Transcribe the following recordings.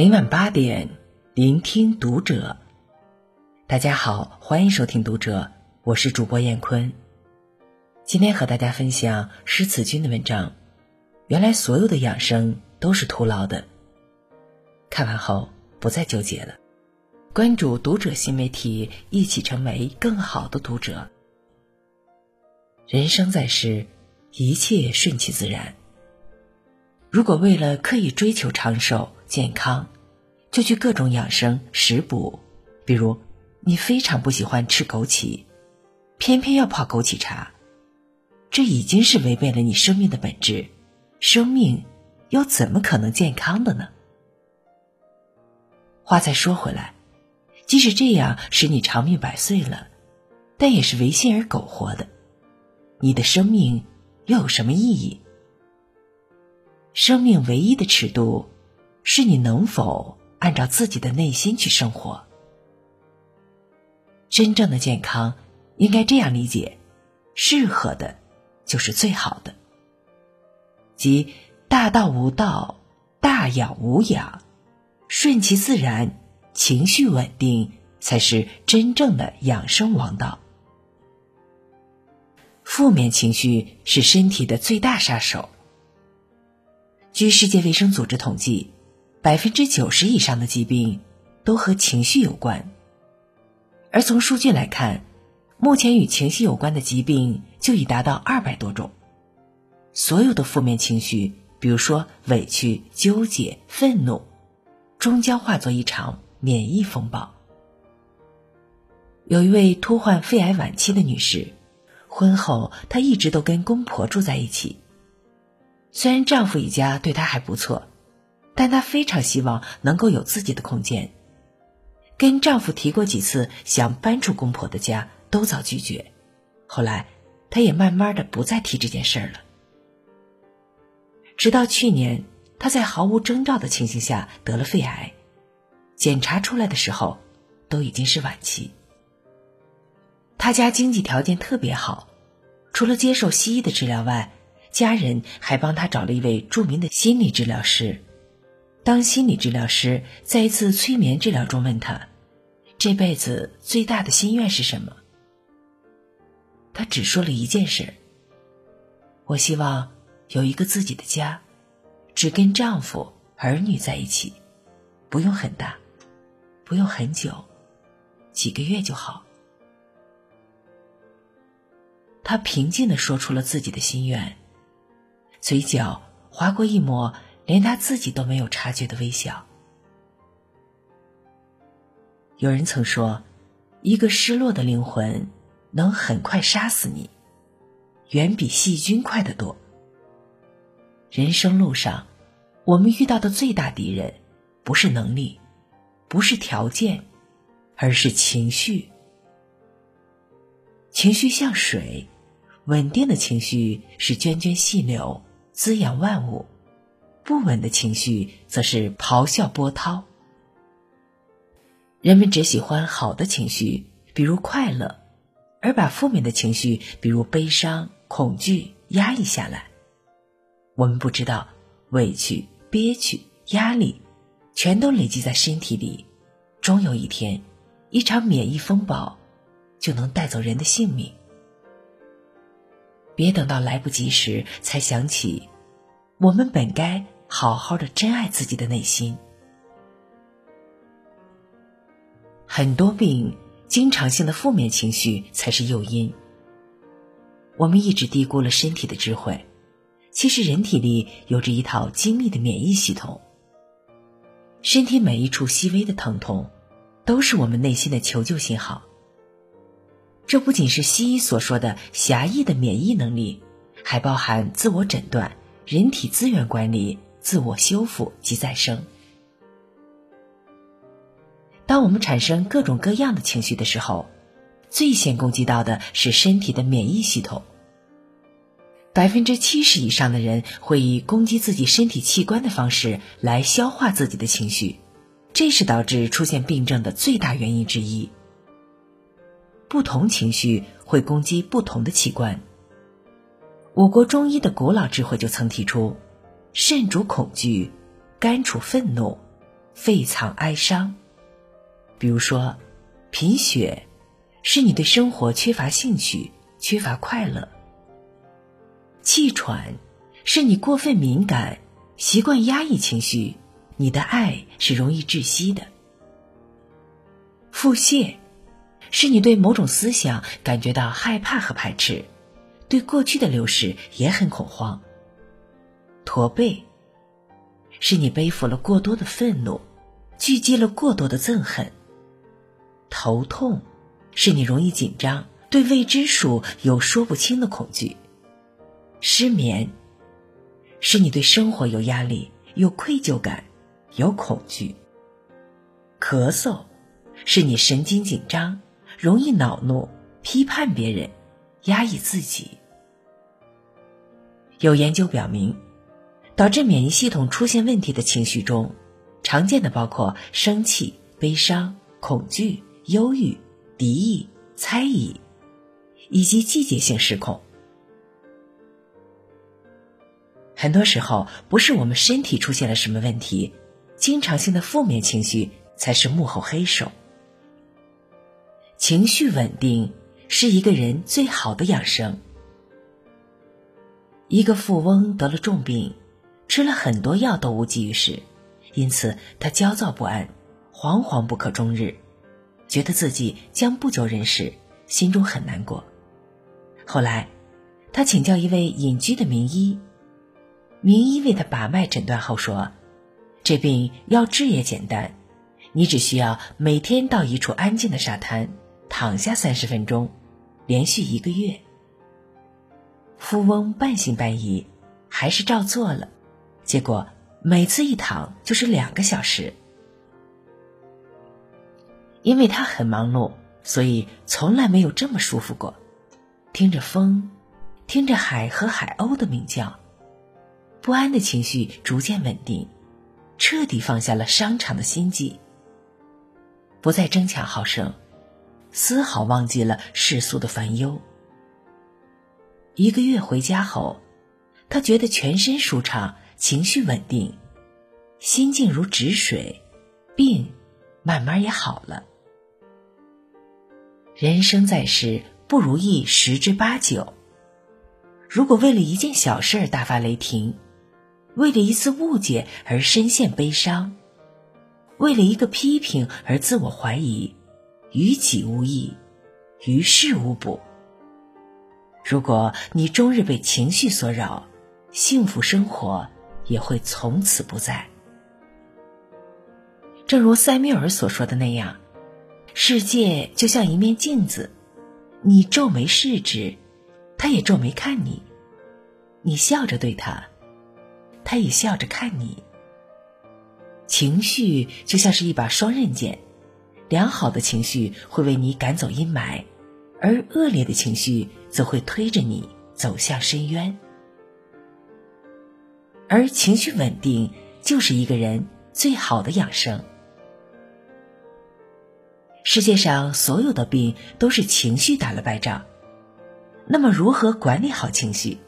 每晚八点，聆听读者。大家好，欢迎收听读者，我是主播燕坤。今天和大家分享诗词君的文章。原来所有的养生都是徒劳的。看完后不再纠结了。关注读者新媒体，一起成为更好的读者。人生在世，一切顺其自然。如果为了刻意追求长寿健康，就去各种养生食补，比如你非常不喜欢吃枸杞，偏偏要泡枸杞茶，这已经是违背了你生命的本质。生命又怎么可能健康的呢？话再说回来。即使这样使你长命百岁了，但也是违心而苟活的。你的生命又有什么意义？生命唯一的尺度，是你能否按照自己的内心去生活。真正的健康，应该这样理解：适合的，就是最好的。即大道无道，大养无养，顺其自然。情绪稳定才是真正的养生王道。负面情绪是身体的最大杀手。据世界卫生组织统计，百分之九十以上的疾病都和情绪有关。而从数据来看，目前与情绪有关的疾病就已达到二百多种。所有的负面情绪，比如说委屈、纠结、愤怒，终将化作一场。免疫风暴。有一位突患肺癌晚期的女士，婚后她一直都跟公婆住在一起。虽然丈夫一家对她还不错，但她非常希望能够有自己的空间。跟丈夫提过几次想搬出公婆的家，都遭拒绝。后来，她也慢慢的不再提这件事儿了。直到去年，她在毫无征兆的情形下得了肺癌。检查出来的时候，都已经是晚期。他家经济条件特别好，除了接受西医的治疗外，家人还帮他找了一位著名的心理治疗师。当心理治疗师在一次催眠治疗中问他：“这辈子最大的心愿是什么？”他只说了一件事：“我希望有一个自己的家，只跟丈夫、儿女在一起，不用很大。”不用很久，几个月就好。他平静的说出了自己的心愿，嘴角划过一抹连他自己都没有察觉的微笑。有人曾说，一个失落的灵魂能很快杀死你，远比细菌快得多。人生路上，我们遇到的最大敌人，不是能力。不是条件，而是情绪。情绪像水，稳定的情绪是涓涓细流，滋养万物；不稳的情绪则是咆哮波涛。人们只喜欢好的情绪，比如快乐，而把负面的情绪，比如悲伤、恐惧压抑下来。我们不知道，委屈、憋屈、压力。全都累积在身体里，终有一天，一场免疫风暴就能带走人的性命。别等到来不及时才想起，我们本该好好的珍爱自己的内心。很多病，经常性的负面情绪才是诱因。我们一直低估了身体的智慧，其实人体里有着一套精密的免疫系统。身体每一处细微的疼痛，都是我们内心的求救信号。这不仅是西医所说的狭义的免疫能力，还包含自我诊断、人体资源管理、自我修复及再生。当我们产生各种各样的情绪的时候，最先攻击到的是身体的免疫系统。百分之七十以上的人会以攻击自己身体器官的方式来消化自己的情绪，这是导致出现病症的最大原因之一。不同情绪会攻击不同的器官。我国中医的古老智慧就曾提出：肾主恐惧，肝主愤怒，肺藏哀伤。比如说，贫血是你对生活缺乏兴趣、缺乏快乐；气喘是你过分敏感、习惯压抑情绪，你的爱是容易窒息的；腹泻是你对某种思想感觉到害怕和排斥，对过去的流逝也很恐慌；驼背。是你背负了过多的愤怒，聚集了过多的憎恨。头痛，是你容易紧张，对未知数有说不清的恐惧。失眠，是你对生活有压力，有愧疚感，有恐惧。咳嗽，是你神经紧张，容易恼怒，批判别人，压抑自己。有研究表明。导致免疫系统出现问题的情绪中，常见的包括生气、悲伤、恐惧、忧郁、敌意、猜疑，以及季节性失控。很多时候，不是我们身体出现了什么问题，经常性的负面情绪才是幕后黑手。情绪稳定是一个人最好的养生。一个富翁得了重病。吃了很多药都无济于事，因此他焦躁不安，惶惶不可终日，觉得自己将不久人世，心中很难过。后来，他请教一位隐居的名医，名医为他把脉诊断后说：“这病要治也简单，你只需要每天到一处安静的沙滩躺下三十分钟，连续一个月。”富翁半信半疑，还是照做了。结果每次一躺就是两个小时，因为他很忙碌，所以从来没有这么舒服过。听着风，听着海和海鸥的鸣叫，不安的情绪逐渐稳定，彻底放下了商场的心计，不再争强好胜，丝毫忘记了世俗的烦忧。一个月回家后，他觉得全身舒畅。情绪稳定，心静如止水，病慢慢也好了。人生在世，不如意十之八九。如果为了一件小事而大发雷霆，为了一次误解而深陷悲伤，为了一个批评而自我怀疑，于己无益，于事无补。如果你终日被情绪所扰，幸福生活。也会从此不在。正如塞缪尔所说的那样，世界就像一面镜子，你皱眉视之，他也皱眉看你；你笑着对他，他也笑着看你。情绪就像是一把双刃剑，良好的情绪会为你赶走阴霾，而恶劣的情绪则会推着你走向深渊。而情绪稳定就是一个人最好的养生。世界上所有的病都是情绪打了败仗。那么，如何管理好情绪？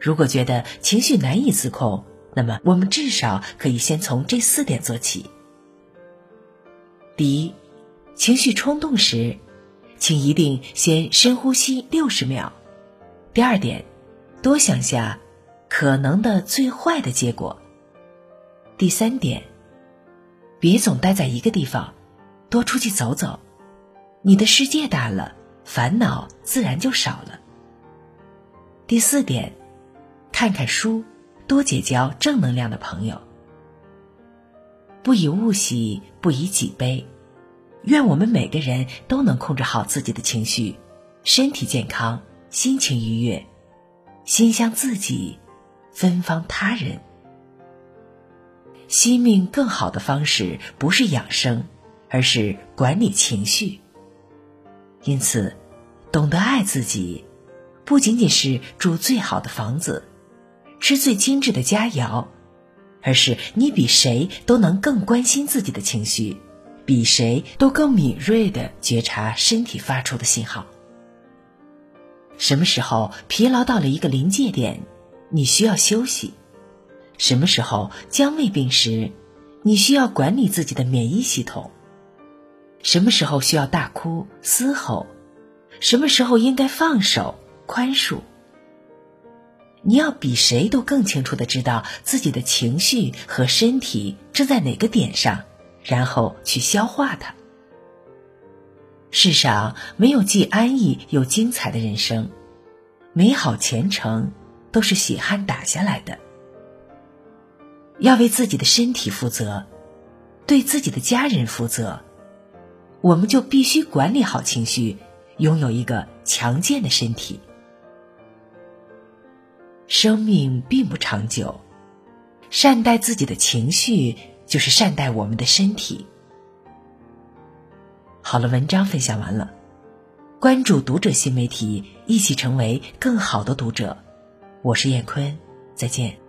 如果觉得情绪难以自控，那么我们至少可以先从这四点做起。第一，情绪冲动时，请一定先深呼吸六十秒。第二点，多想下。可能的最坏的结果。第三点，别总待在一个地方，多出去走走，你的世界大了，烦恼自然就少了。第四点，看看书，多结交正能量的朋友。不以物喜，不以己悲。愿我们每个人都能控制好自己的情绪，身体健康，心情愉悦，心向自己。芬芳他人，惜命更好的方式不是养生，而是管理情绪。因此，懂得爱自己，不仅仅是住最好的房子，吃最精致的佳肴，而是你比谁都能更关心自己的情绪，比谁都更敏锐的觉察身体发出的信号。什么时候疲劳到了一个临界点？你需要休息，什么时候将胃病时，你需要管理自己的免疫系统。什么时候需要大哭嘶吼？什么时候应该放手宽恕？你要比谁都更清楚的知道自己的情绪和身体正在哪个点上，然后去消化它。世上没有既安逸又精彩的人生，美好前程都是血汗打下来的。要为自己的身体负责，对自己的家人负责，我们就必须管理好情绪，拥有一个强健的身体。生命并不长久，善待自己的情绪，就是善待我们的身体。好了，文章分享完了，关注读者新媒体，一起成为更好的读者。我是燕坤，再见。